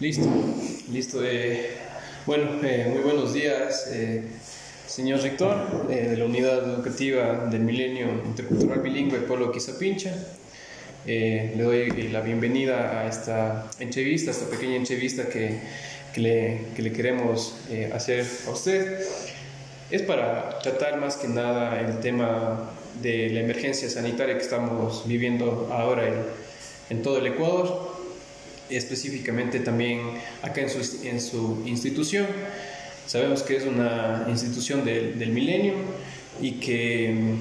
Listo, listo. Eh, bueno, eh, muy buenos días, eh, señor rector de la Unidad Educativa del Milenio Intercultural Bilingüe Pueblo Quizapincha. le doy la bienvenida a esta entrevista, a esta pequeña entrevista que, que, le, que le, queremos hacer a usted. Es para tratar más que nada el tema de la emergencia sanitaria que estamos viviendo ahora en todo el Ecuador específicamente también acá en su, en su institución. Sabemos que es una institución del, del milenio y que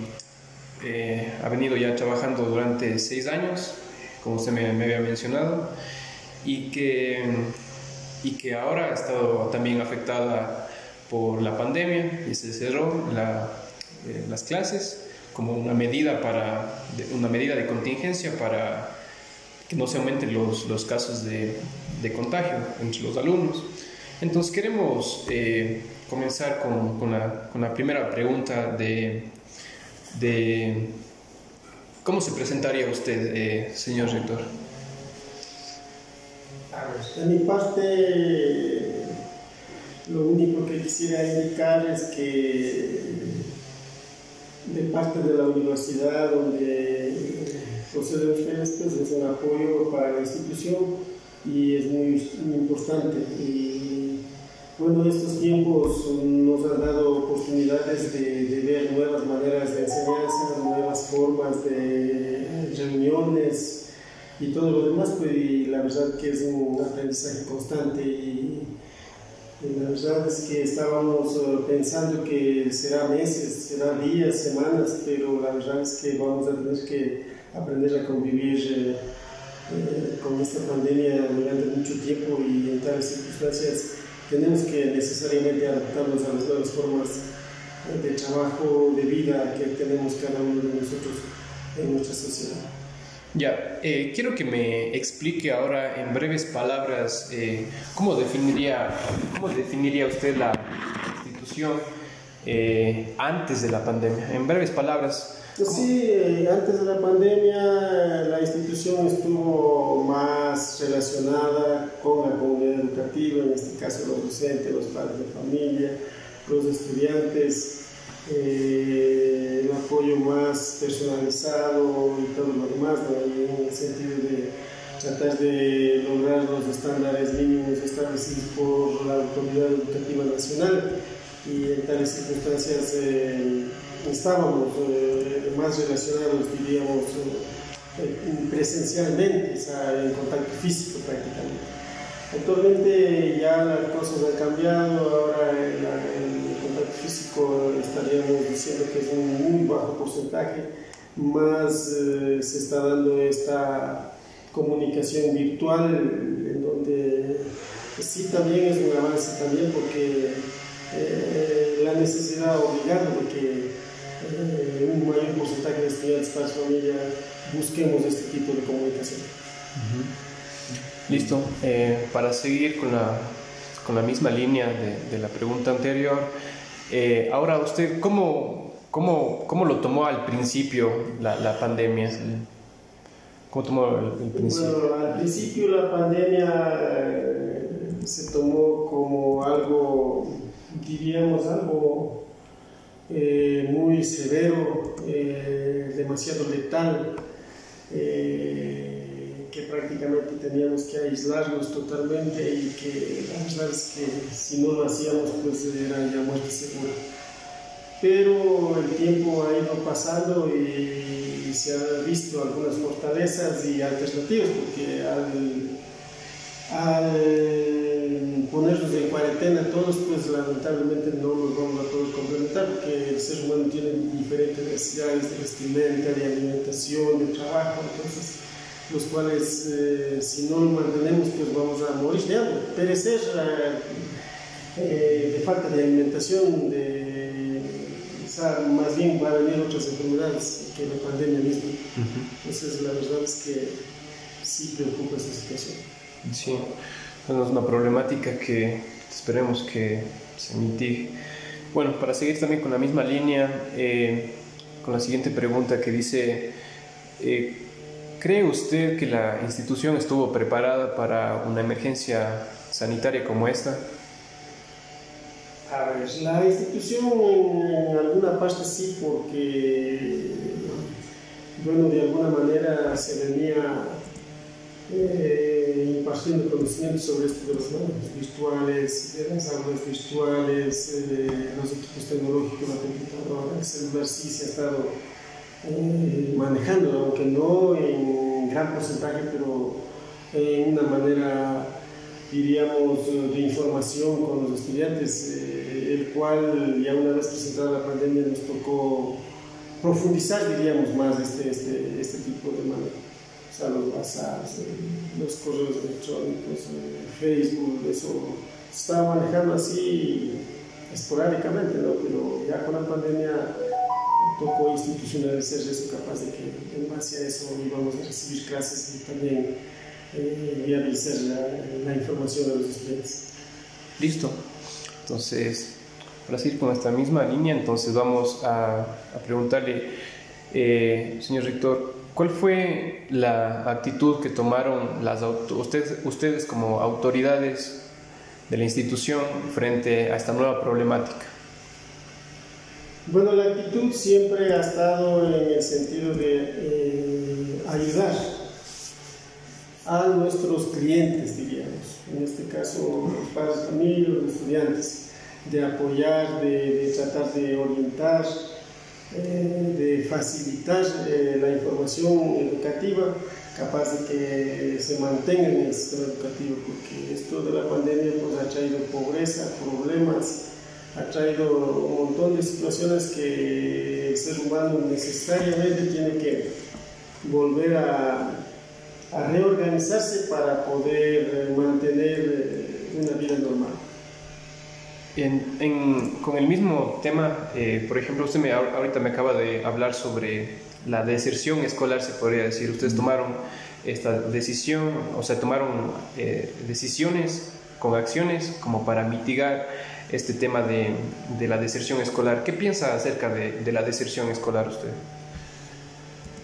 eh, ha venido ya trabajando durante seis años, como usted me, había mencionado, y que, y que ahora ha estado también afectada por la pandemia y se cerró la, eh, las clases como una medida, para, una medida de contingencia para que no se aumenten los, los casos de, de, contagio entre los alumnos. Entonces queremos eh, comenzar con, con, la, con, la, primera pregunta de, de, ¿cómo se presentaría usted, eh, señor rector? De mi parte, lo único que quisiera indicar es que de parte de la universidad donde ustedes pues, es un apoyo para la institución y es muy, importante. Y bueno, estos tiempos nos han dado oportunidades de, de, ver nuevas maneras de enseñanza, nuevas formas de reuniones y todo lo demás, pues la verdad que es un aprendizaje constante y, la verdad es que estábamos eh, pensando que será meses, será días, semanas, pero la verdad es que vamos a tener que aprender a convivir eh, eh, con esta pandemia durante mucho tiempo y en tales circunstancias tenemos que necesariamente adaptarnos a las nuevas formas de trabajo, de vida que tenemos cada uno de nosotros en nuestra sociedad. Ya, eh, quiero que me explique ahora en breves palabras cómo, definiría, cómo definiría usted la institución antes de la pandemia. En breves palabras, pues sí, antes de la pandemia la institución estuvo más relacionada con la comunidad educativa, en este caso los docentes, los padres de familia, los estudiantes, eh, el apoyo más personalizado y todo lo demás, en el sentido de tratar de lograr los estándares mínimos establecidos por la Autoridad Educativa Nacional y en tales circunstancias eh, estábamos eh, más relacionados, diríamos, eh, presencialmente, en contacto físico prácticamente. Actualmente ya las cosas han cambiado, ahora el, el, contacto físico estaríamos diciendo que es un muy bajo porcentaje, más se está dando esta comunicación virtual en donde sí también es un avance también porque eh, la necesidad obligada de que eh, un mayor porcentaje de estudiantes para su familia busquemos este tipo de comunicación. Listo. Eh, para seguir con la, con la misma línea de, de la pregunta anterior, ahora usted, ¿cómo, cómo, ¿cómo, lo tomó al principio la, la pandemia? ¿Cómo tomó el, el principio? Bueno, al principio la pandemia se tomó como algo diríamos, algo eh, muy severo, eh, demasiado letal, eh, que prácticamente teníamos que aislarnos totalmente y que es que si no lo hacíamos pues era ya muerte segura. Pero el tiempo ha ido pasando y se han visto algunas fortalezas y alternativas porque al, al ponernos en cuarentena todos, pues lamentablemente no nos vamos a poder complementar porque el ser humano tiene diferentes necesidades de vestimenta, de alimentación, de trabajo, entonces los cuales eh, si no lo mantenemos pues vamos a morir de hambre, perecer eh, de falta de alimentación, de, o sea, más bien va a venir otras enfermedades que la pandemia misma. Entonces la verdad es que sí preocupa esta situación. Sí es una problemática que esperemos que se mitigue. Bueno, para seguir también con la misma línea, eh, con la siguiente pregunta que dice, eh, ¿cree usted que la institución estuvo preparada para una emergencia sanitaria como esta? A ver, la institución en alguna parte sí, porque, bueno, de alguna manera se venía eh, impartiendo conocimiento sobre esto de los virtuales, de las aulas virtuales, eh, los equipos tecnológicos, la computadora, el celular sí se ha estado eh, manejando, aunque no en gran porcentaje, pero en una manera, diríamos, de información con los estudiantes, eh, el cual ya una vez presentada la pandemia nos tocó profundizar, diríamos, más este, este, este tipo de manejo los WhatsApp, los correos electrónicos, Facebook, eso estaba manejando así esporádicamente, ¿no? pero ya con la pandemia tocó institucionalizar eso, capaz de que en base a eso íbamos a recibir clases y también eh, viabilizar la, información a los estudiantes. Listo. Entonces, para seguir con esta misma línea, entonces vamos a, a preguntarle, eh, señor rector, ¿Cuál fue la actitud que tomaron las ustedes, ustedes como autoridades de la institución frente a esta nueva problemática? Bueno, la actitud siempre ha estado en el sentido de eh, ayudar a nuestros clientes, diríamos, en este caso los padres de familia, los estudiantes, de apoyar, de tratar de orientar, eh, de facilitar eh, la información educativa capaz de que se mantenga en el sistema educativo, porque esto de la pandemia pues, ha traído pobreza, problemas, ha traído un montón de situaciones que el ser humano necesariamente tiene que volver a reorganizarse para poder mantener una vida normal con el mismo tema, eh, por ejemplo, usted me, ahorita me acaba de hablar sobre la deserción escolar, se podría decir. Ustedes tomaron esta decisión, o sea, tomaron eh, decisiones con acciones como para mitigar este tema de, de, la deserción escolar. ¿Qué piensa acerca de, de la deserción escolar usted?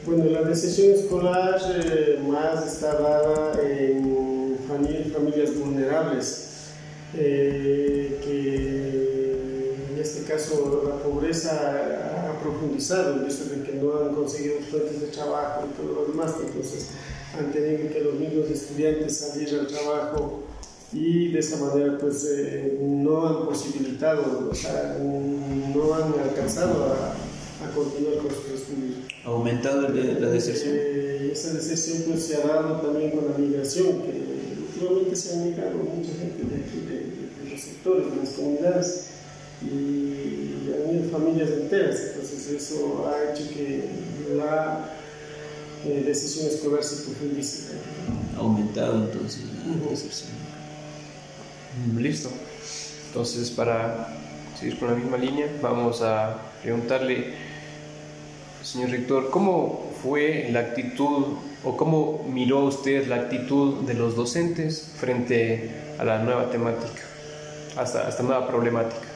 Bueno, la deserción escolar eh, más está dada en familias vulnerables eh, que en este caso la pobreza ha profundizado, visto que no han conseguido fuentes de trabajo y todo lo demás, entonces han tenido que los mismos estudiantes salir al trabajo y de esa manera pues eh, no han posibilitado, o sea, no han alcanzado a, a continuar con sus estudios. ¿Ha aumentado la deserción? Eh, esa deserción pues se ha dado también con la migración, que últimamente se ha migrado mucha gente de aquí, sectores, de las comunidades y también familias enteras. Entonces eso ha hecho que la eh, decisión escolar se profundice. Ha aumentado entonces la deserción. Listo. Entonces para seguir con la misma línea vamos a preguntarle, señor rector, ¿cómo fue la actitud o cómo miró usted la actitud de los docentes frente a la nueva temática? Hasta esta nueva problemática?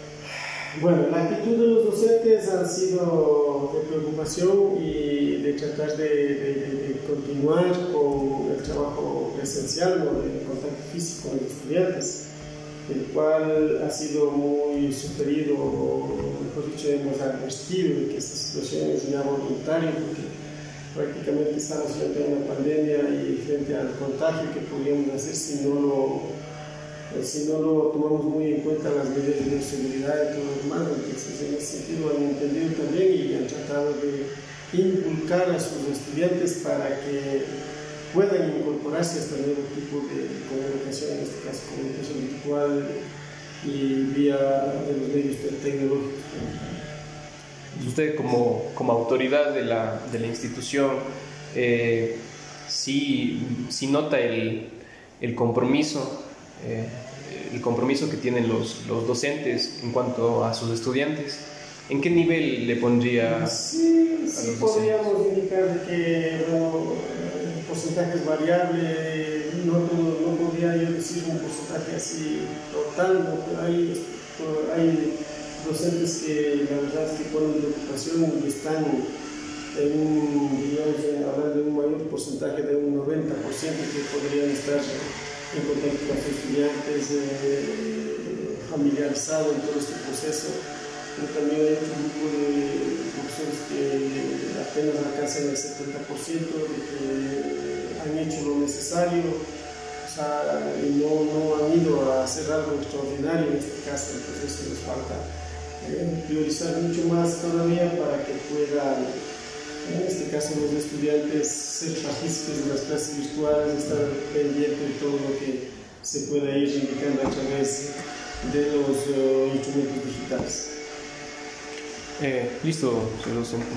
Bueno, la actitud de los docentes ha sido de preocupación y de tratar de, continuar con el trabajo presencial o de contacto físico con los estudiantes, el cual ha sido muy sugerido, o mejor dicho, hemos advertido de que esta situación es ya voluntaria porque prácticamente estamos frente a una pandemia y frente al contagio que podríamos hacer si no lo pues, si no lo tomamos muy en cuenta las medidas de seguridad y todo lo demás, entonces en ese sentido han entendido también y han tratado de inculcar a sus estudiantes para que puedan incorporarse a este nuevo tipo de comunicación, en este caso comunicación virtual y vía de los medios tecnológicos. Usted como, como autoridad de la, de la institución, eh, sí, sí, nota el, el compromiso eh, el compromiso que tienen los, los, docentes en cuanto a sus estudiantes. ¿En qué nivel le pondría? Sí, sí podríamos indicar que bueno, el porcentaje es variable, no, no, podría yo decir un porcentaje así total, hay, hay docentes que la verdad es que ponen preocupación y están en un, digamos, hablando de un mayor porcentaje de un 90% que podrían estar en contacto con los estudiantes, eh, familiarizados en todo este proceso. Pero también hay un grupo de profesores que apenas alcanzan el 70%, de que han hecho lo necesario, o sea, no, no han ido a hacer algo extraordinario en este caso, entonces nos falta eh, priorizar mucho más todavía para que puedan en este caso los estudiantes ser partícipes de las clases virtuales, estar pendientes de todo lo que se pueda ir indicando a través de los uh, instrumentos digitales. Eh, listo,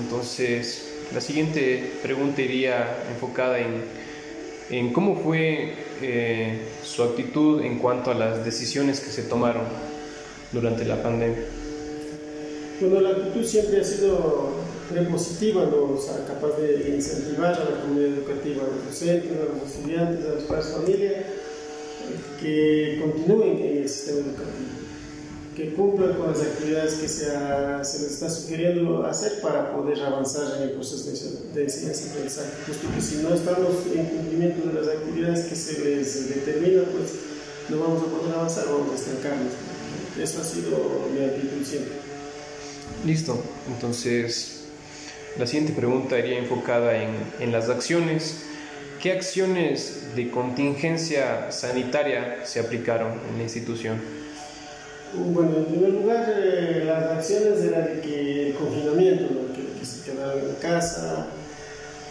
entonces la siguiente pregunta iría enfocada en, en cómo fue eh, su actitud en cuanto a las decisiones que se tomaron durante la pandemia. Bueno, la actitud siempre ha sido positiva, ¿no? o sea, capaz de incentivar a la comunidad educativa, a los docentes, a los estudiantes, a las padres familias, que continúen en el sistema educativo, que cumplan con las actividades que se, se les está sugiriendo hacer para poder avanzar en el proceso de, enseñanza y aprendizaje, puesto que si no estamos en cumplimiento de las actividades que se les determina, pues no vamos a poder avanzar, vamos a estancarnos. Eso ha sido mi actitud siempre. Listo, entonces la siguiente pregunta iría enfocada en, en las acciones. ¿Qué acciones de contingencia sanitaria se aplicaron en la institución? Bueno, en primer lugar, eh, las acciones eran de que el confinamiento, que, que, se quedaron en casa,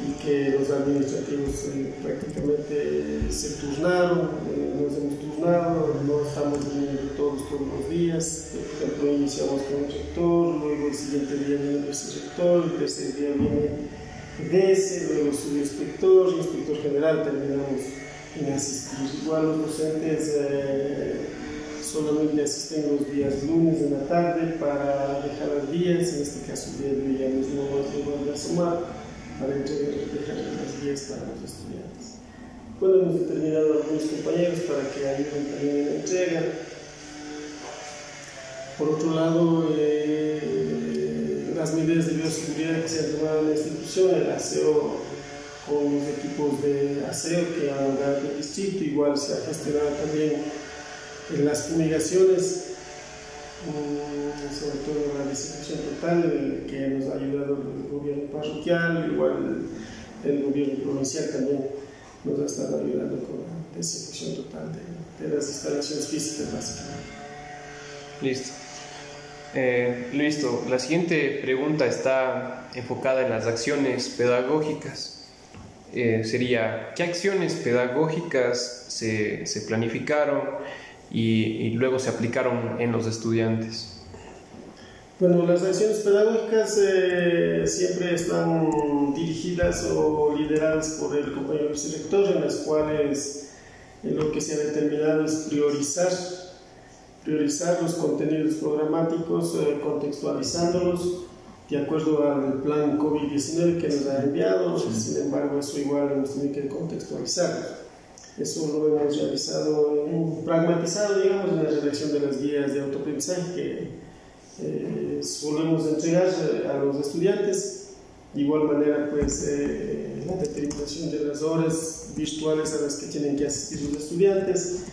y que los administrativos eh, prácticamente se turnaron, eh, nos hemos turnado, no estamos viniendo todos todos los días, por ejemplo iniciamos con el rector, luego el siguiente día viene el rector, el tercer día viene ese, luego su inspector, inspector general, terminamos en asistir. Igual los docentes eh, solamente asisten los días lunes en la tarde para dejar las vías, en este caso el día de hoy ya mismo vamos a sumar para dejar las guías para los estudiantes. Bueno, hemos determinado a algunos compañeros para que ayuden también en la entrega. Por otro lado, eh, las medidas de bioseguridad que se han tomado en la institución, el aseo con los equipos de aseo que han dado el distrito, igual se ha gestionado también en las fumigaciones sobre todo la desinfección total que nos ha ayudado el gobierno parroquial, igual el gobierno provincial también nos ha estado ayudando con la desinfección total de, las instalaciones físicas básicamente. Listo. Eh, listo. La siguiente pregunta está enfocada en las acciones pedagógicas. Eh, sería, ¿qué acciones pedagógicas se, se planificaron? Y, luego se aplicaron en los estudiantes? Bueno, las acciones pedagógicas eh, siempre están dirigidas o lideradas por el compañero director, en las cuales eh, lo que se ha determinado es priorizar, priorizar los contenidos programáticos, eh, contextualizándolos de acuerdo al plan COVID-19 que nos ha enviado, sin embargo eso igual hemos tenido que contextualizar. Eso lo hemos realizado, pragmatizado, digamos, en la redacción de las guías de autoaprendizaje que eh, solemos entregar eh, a los estudiantes. De igual manera, pues, eh, la determinación de las horas virtuales a las que tienen que asistir los estudiantes.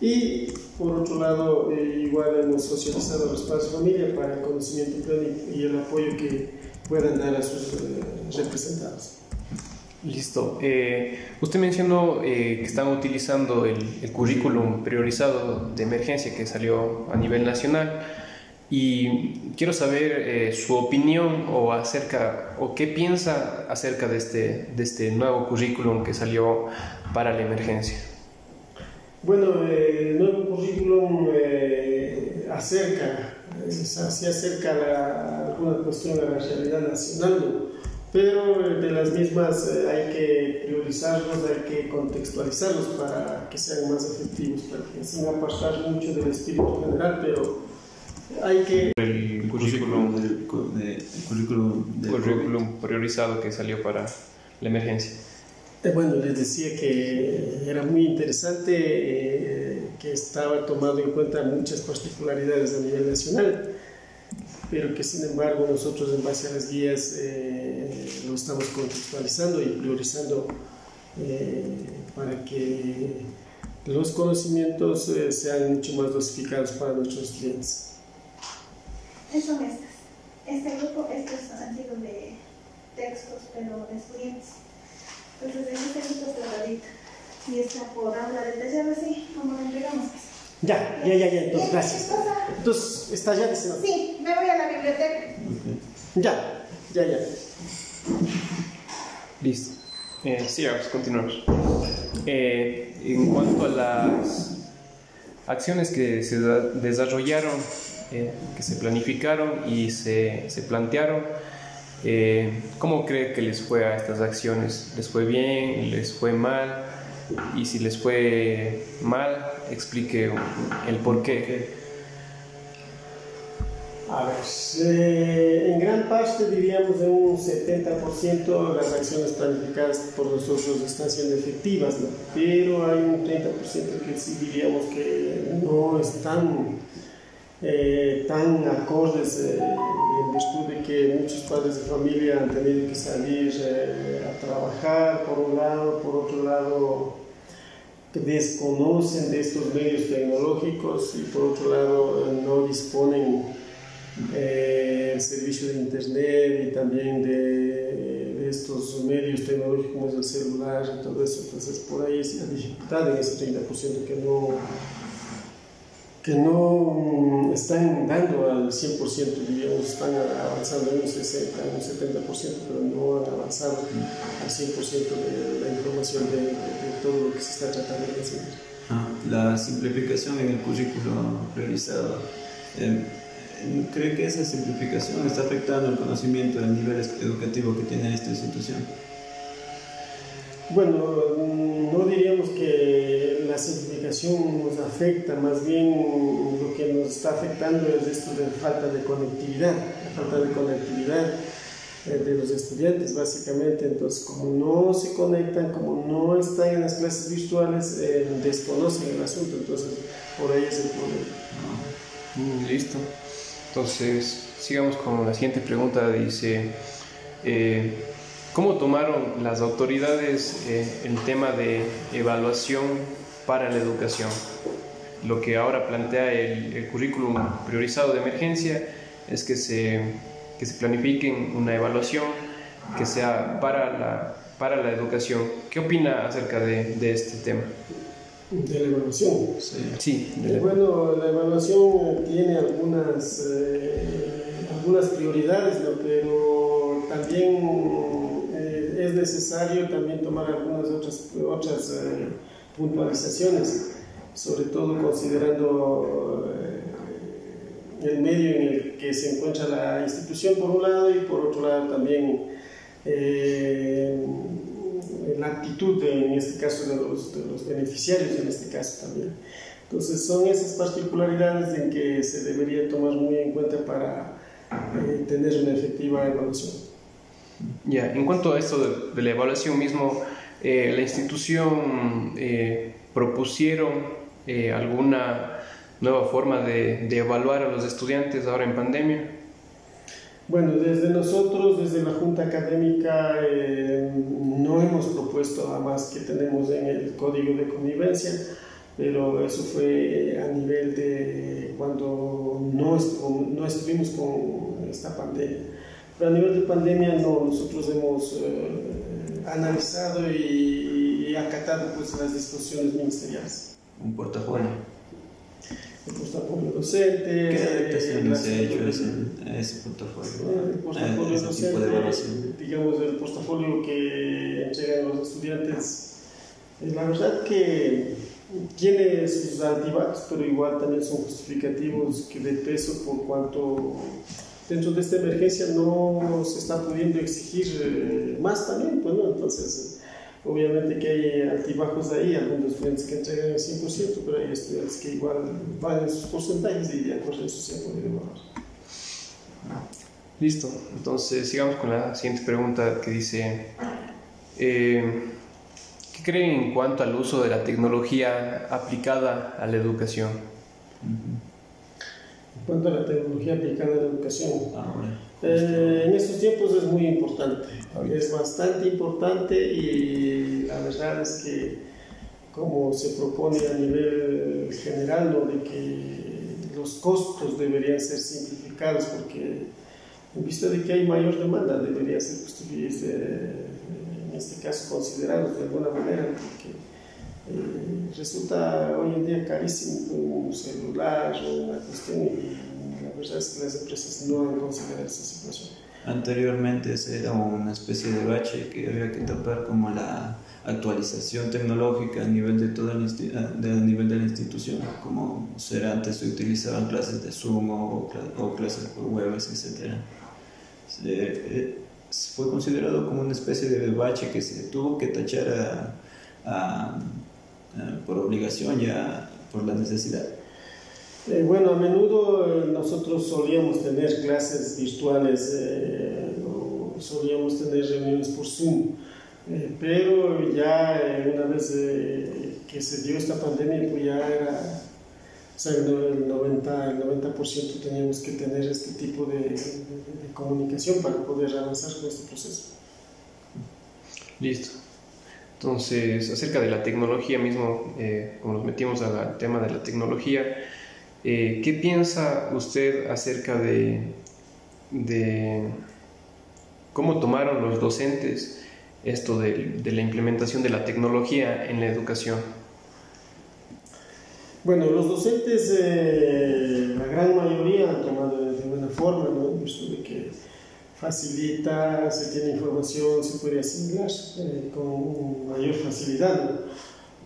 Y, por otro lado, igual hemos socializado los padres de familia para el conocimiento y el apoyo que puedan dar a sus representados. Listo. Eh, usted mencionó eh, que están utilizando el, currículum priorizado de emergencia que salió a nivel nacional y quiero saber eh, su opinión o acerca o qué piensa acerca de este, de este nuevo currículum que salió para la emergencia. Bueno, el nuevo currículum acerca, se acerca a alguna cuestión a la realidad nacional pero de las mismas eh, hay que priorizarlos, hay que contextualizarlos para que sean más efectivos, para que sin apartar mucho del espíritu general, pero hay que... El currículum, del, currículum, priorizado que salió para la emergencia. Eh, bueno, les decía que era muy interesante, eh, que estaba tomado en cuenta muchas particularidades a nivel nacional pero que sin embargo nosotros en base a las guías eh, lo estamos contextualizando y priorizando eh, para que los conocimientos eh, sean mucho más dosificados para nuestros clientes. Son estas. Este grupo, estos han sido de textos, pero de estudiantes. Entonces, en este grupo está ahorita. Y está por hablar del taller así, como lo entregamos. Ya, ya, ya, ya, entonces, gracias. Entonces, ¿está ya? Sí, me voy a la biblioteca. Ya, ya, ya. Listo. Eh, sí, vamos, continuamos. Eh, en cuanto a las acciones que se desarrollaron, eh, que se planificaron y se, se plantearon, eh, ¿cómo cree que les fue a estas acciones? ¿Les fue bien? ¿Les fue mal? Y si les fue mal, explique el por qué. A ver, eh, en gran parte diríamos de un 70% las acciones planificadas por nosotros están siendo efectivas, pero hay un 30% que sí diríamos que no están eh, tan acordes eh, en virtud de que muchos padres de familia han tenido que salir a trabajar por un lado, por otro lado desconocen de estos medios tecnológicos y por otro lado no disponen eh, servicio de internet y también de, de, estos medios tecnológicos como es el celular y todo eso. Entonces por ahí es la dificultad en ese 30% que no, que no están dando al 100%, digamos, están avanzando en un 60, en un 70%, pero no han avanzado al 100% de la información de, de, todo lo que se está tratando de hacer. Ah, la simplificación en el currículo realizado. Eh, ¿Cree que esa simplificación está afectando el conocimiento del nivel educativo que tiene esta institución? Bueno, no diríamos que la simplificación nos afecta, más bien lo que nos está afectando es esto de falta de conectividad, la falta de conectividad eh, de los estudiantes básicamente, entonces como no se conectan, como no están en las clases virtuales, eh, desconocen el asunto, entonces por ahí es el problema. Mm, listo. Entonces, sigamos con la siguiente pregunta. Dice, eh, ¿cómo tomaron las autoridades eh, el tema de evaluación para la educación? Lo que ahora plantea el, el currículum priorizado de emergencia es que se, que se planifiquen una evaluación que sea para la, para la educación. ¿Qué opina acerca de, de este tema? De la evaluación. Sí. sí la... Bueno, la evaluación tiene algunas, eh, algunas prioridades, ¿no? pero también eh, es necesario también tomar algunas otras, otras eh, puntualizaciones, sobre todo considerando el medio en el que se encuentra la institución por un lado y por otro lado también la actitud de, en este caso de los, de los, beneficiarios en este caso también. Entonces son esas particularidades en que se debería tomar muy en cuenta para eh, tener una efectiva evaluación. Ya, en cuanto a esto de, de la evaluación mismo, eh, la institución eh, propusieron alguna nueva forma de, de evaluar a los estudiantes ahora en pandemia. Bueno, desde nosotros, desde la Junta Académica, eh, no hemos propuesto nada más que tenemos en el código de convivencia, pero eso fue a nivel de cuando no, no estuvimos con esta pandemia. Pero a nivel de pandemia no, nosotros hemos eh, analizado y, y, acatado pues, las disposiciones ministeriales. Un portafolio el portafolio docente. ¿Qué adaptaciones se ha hecho a ese, a ese portafolio? El portafolio docente, digamos, el portafolio que entregan los estudiantes. La verdad que tiene sus altibajos, pero igual también son justificativos que de peso por cuanto dentro de esta emergencia no se está pudiendo exigir más también, pues no, entonces Obviamente que hay altibajos ahí, algunos estudiantes que entregan el 100%, pero hay estudiantes que igual van en sus porcentajes y de acuerdo eso se ha podido bajar. Listo, entonces sigamos con la siguiente pregunta que dice, eh, ¿qué creen en cuanto al uso de la tecnología aplicada a la educación? Cuanto a la tecnología aplicada en la educación, Ahora. eh, en estos tiempos es muy importante, es bastante importante y la verdad es que como se propone a nivel general, ¿no? de que los costos deberían ser simplificados porque en vista de que hay mayor demanda deberían ser pues, en este caso considerados de alguna manera porque eh, resulta hoy en día carísimo un celular o una cuestión y la verdad es que las empresas no han considerado esa situación. Anteriormente ese era una especie de bache que había que tapar como la actualización tecnológica a nivel de todo el de, a nivel de la institución, como ser antes se utilizaban clases de Zoom o, o clases por webs, etc. Se, eh, fue considerado como una especie de bache que se tuvo que tachar a, a, por obligación ya por la necesidad. Eh, bueno, a menudo eh, nosotros solíamos tener clases virtuales, eh, solíamos tener reuniones por Zoom, eh, pero ya una vez que se dio esta pandemia, pues ya era, o sea, el 90%, el 90 teníamos que tener este tipo de, de, de, comunicación para poder avanzar con este proceso. Listo. Entonces, acerca de la tecnología mismo, eh, como nos metimos al tema de la tecnología, eh, ¿qué piensa usted acerca de, cómo tomaron los docentes esto de, la implementación de la tecnología en la educación? Bueno, los docentes, eh, la gran mayoría han tomado de buena forma, ¿no? que facilita, se tiene información, se puede asimilar eh, con mayor facilidad. ¿no?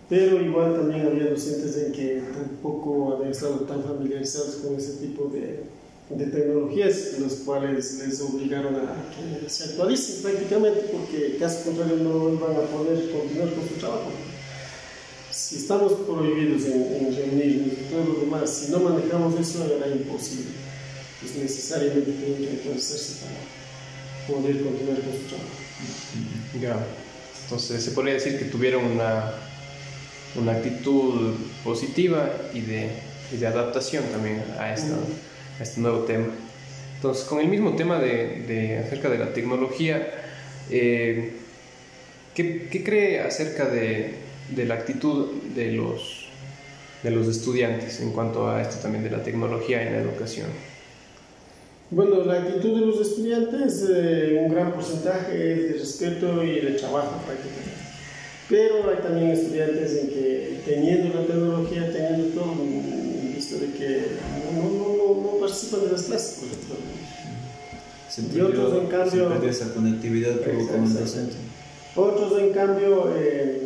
Pero igual también había docentes en que tampoco habían estado tan familiarizados con ese tipo de, de tecnologías, los cuales les obligaron a que se actualicen prácticamente, porque caso contrario no iban a poder continuar con su trabajo. Si estamos prohibidos en, en reunirnos y todo lo demás, si no manejamos eso, era imposible. Pues necesariamente tienen que actualizarse para poder continuar con su trabajo. Ya. Entonces, se podría decir que tuvieron una, una actitud positiva y de, y de adaptación también a, esta, a, este nuevo tema. Entonces, con el mismo tema de, de acerca de la tecnología, eh, ¿qué, ¿qué, cree acerca de, de la actitud de los, de los estudiantes en cuanto a esto también de la tecnología en la educación? Bueno, la actitud de los estudiantes, eh, un gran porcentaje es de respeto y de trabajo prácticamente. Pero hay también estudiantes en que teniendo la tecnología, teniendo todo, visto de que no, no, no, no participan de las clases, por ejemplo. Y otros, en cambio, se perdió esa conectividad con el docente. Otros, en cambio, eh,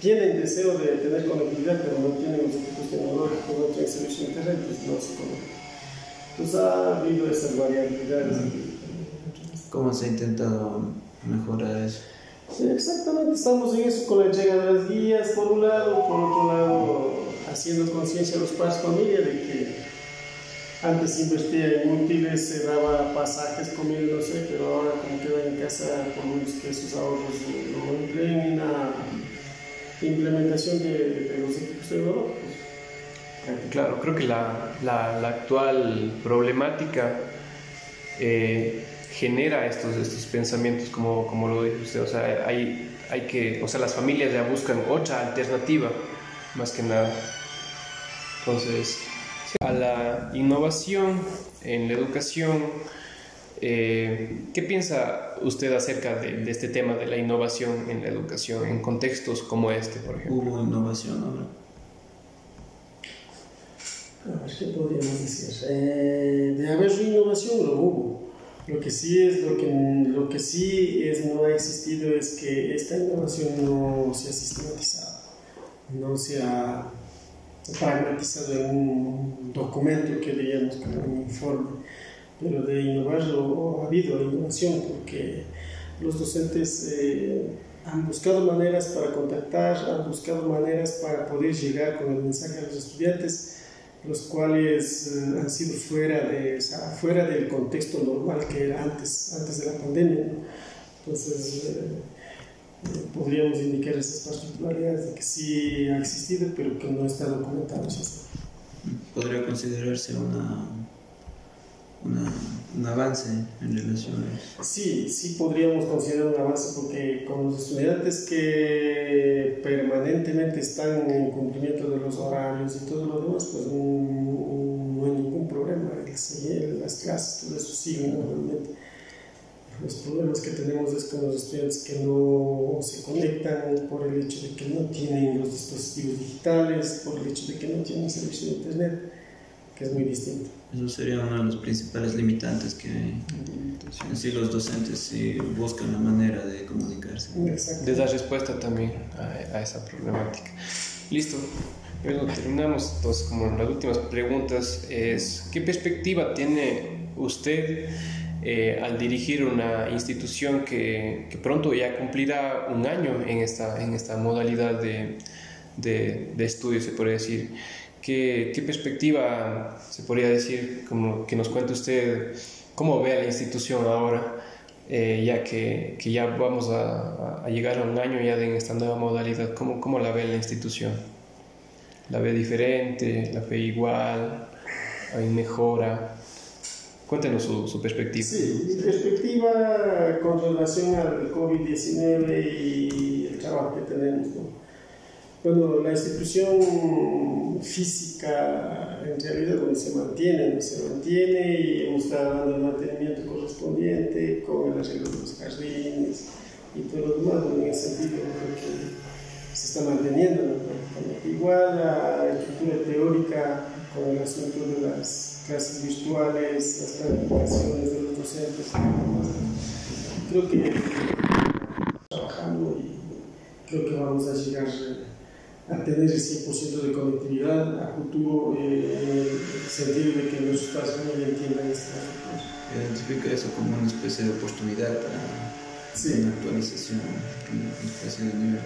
tienen deseo de tener conectividad, pero no tienen los equipos tecnológicos, no tienen servicio de internet, pues no se conectan. Pues ha habido esas variabilidades. ¿Cómo se ha intentado mejorar eso? Sí, exactamente, estamos en eso con la llegada de las guías, por un lado, por otro lado, haciendo conciencia a los padres familia de que antes invertía en útiles, se daba pasajes, comida, no sé, pero ahora como queda en casa, por menos que esos ahorros lo empleen en la implementación de, de los equipos tecnológicos. Claro, creo que la, la, la actual problemática eh, genera estos, estos pensamientos, como, como lo dice usted. O sea, hay, hay que, o sea, las familias ya buscan otra alternativa, más que nada. Entonces, a la innovación en la educación, eh, ¿qué piensa usted acerca de, de, este tema de la innovación en la educación en contextos como este, por ejemplo? Hubo innovación ahora. ¿Qué podríamos decir? Eh, de haber innovación lo hubo. Lo que sí es, lo que, lo que sí es, no ha existido es que esta innovación no se ha sistematizado, no se ha pragmatizado en un documento que diríamos como un informe, pero de innovarlo ha habido innovación porque los docentes eh, han buscado maneras para contactar, han buscado maneras para poder llegar con el mensaje a los estudiantes los cuales eh, han sido fuera, de, o sea, fuera del contexto normal que era antes, antes de la pandemia. Entonces, eh, eh, podríamos indicar esas particularidades de que sí ha existido, pero que no está documentado. ¿sí? podría considerarse una, un avance en relación a Sí, sí podríamos considerar un avance porque con los estudiantes que permanentemente están en cumplimiento de los horarios y todo lo demás, pues no, hay ningún problema. las clases, todo eso sigue normalmente. Los problemas que tenemos es con los estudiantes que no se conectan por el hecho de que no tienen los dispositivos digitales, por el hecho de que no tienen servicio de internet, que es muy distinto. Eso sería uno de los principales limitantes que sí los docentes sí buscan la manera de comunicarse. De dar respuesta también a, esa problemática. Listo. Bueno, terminamos entonces como las últimas preguntas es ¿qué perspectiva tiene usted eh, al dirigir una institución que, que, pronto ya cumplirá un año en esta, en esta modalidad de, de, de estudio, se puede decir? ¿Qué, ¿Qué, perspectiva se podría decir, como que nos cuente usted, cómo ve a la institución ahora, eh, ya que, que, ya vamos a, a, llegar a un año ya de esta nueva modalidad? ¿Cómo, ¿Cómo la ve la institución? ¿La ve diferente? ¿La ve igual? ¿Hay mejora? Cuéntenos su, su perspectiva. Sí, mi perspectiva con relación al COVID-19 y el trabajo que tenemos. Bueno, la institución física en realidad donde se mantiene, se mantiene y hemos estado dando el mantenimiento correspondiente con el arreglo de los jardines y todo lo demás, en ese sentido creo que se está manteniendo. Igual. La estructura teórica con el asunto de las clases virtuales, las calificaciones de los docentes, creo que trabajando y creo que vamos a llegar a tener el 100% de conectividad a futuro eh, en el sentido de que nuestros padres ya entiendan esta Identifica eso como una especie de oportunidad para una actualización, una especie de nivel.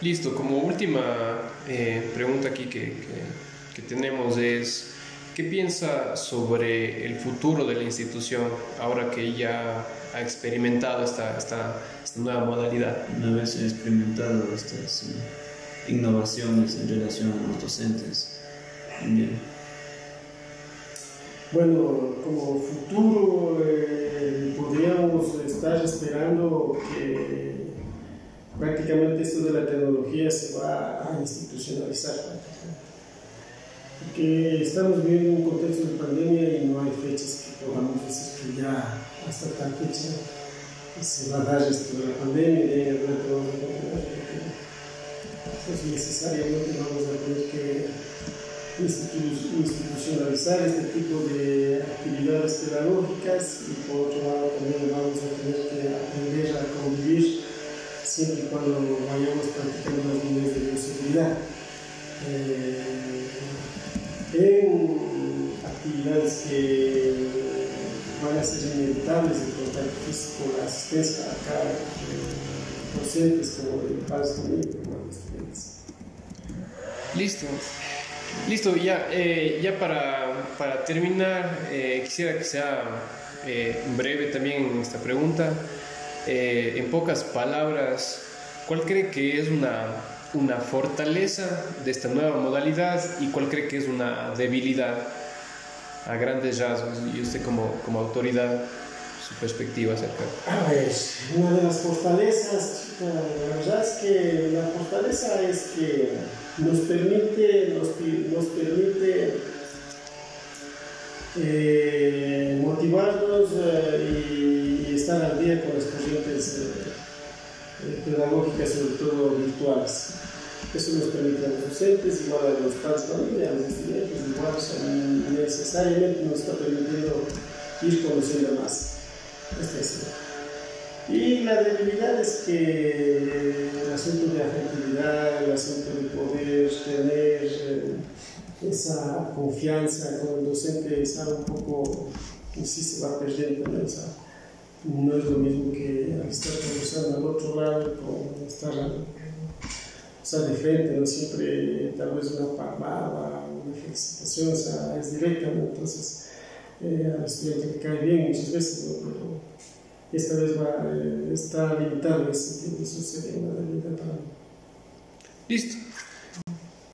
Listo, como última eh, pregunta aquí que, que, que, tenemos es, ¿qué piensa sobre el futuro de la institución ahora que ya ha experimentado esta, esta, esta nueva modalidad? Una vez experimentado estas innovaciones en relación a los docentes Bueno, como futuro eh, podríamos estar esperando que prácticamente esto de la tecnología se va a institucionalizar. Porque estamos viviendo un contexto de pandemia y no hay fechas que podamos decir que ya hasta tal fecha se va a dar esto de la pandemia y de pues necesariamente vamos a tener que institucionalizar este tipo de actividades pedagógicas y por otro lado también vamos a tener que aprender a convivir siempre y cuando vayamos practicando las medidas de bioseguridad. Eh, en actividades que van a ser inevitables el contacto físico, la asistencia acá, docentes como padres conmigo, Listo. Listo, ya, eh, ya para, para terminar, eh, quisiera que sea eh, breve también esta pregunta. en pocas palabras, ¿cuál cree que es una, una fortaleza de esta nueva modalidad y cuál cree que es una debilidad a grandes rasgos? Y usted como, como autoridad, su perspectiva acerca. A ver, una de las fortalezas, la verdad es que la fortaleza es que nos permite, nos, permite eh, motivarnos eh, y, estar al día con las corrientes eh, pedagógicas, sobre todo virtuales. Eso nos permite a los docentes, igual a los padres familia, a los estudiantes, igual necesariamente nos está permitiendo ir conociendo más. Y la debilidad es que el asunto de afectividad, el asunto de poder tener eh, esa confianza con el docente, sabe un poco, sí se va perdiendo, ¿no? no es lo mismo que estar conversando al otro lado, con estar o sea, de frente, no siempre tal vez una palabra, una felicitación, o sea, es directa, entonces eh, al estudiante le cae bien muchas veces, ¿no? Pero, esta vez va, eh, está limitado en ese sentido. Eso sería una debilidad para mí. Listo.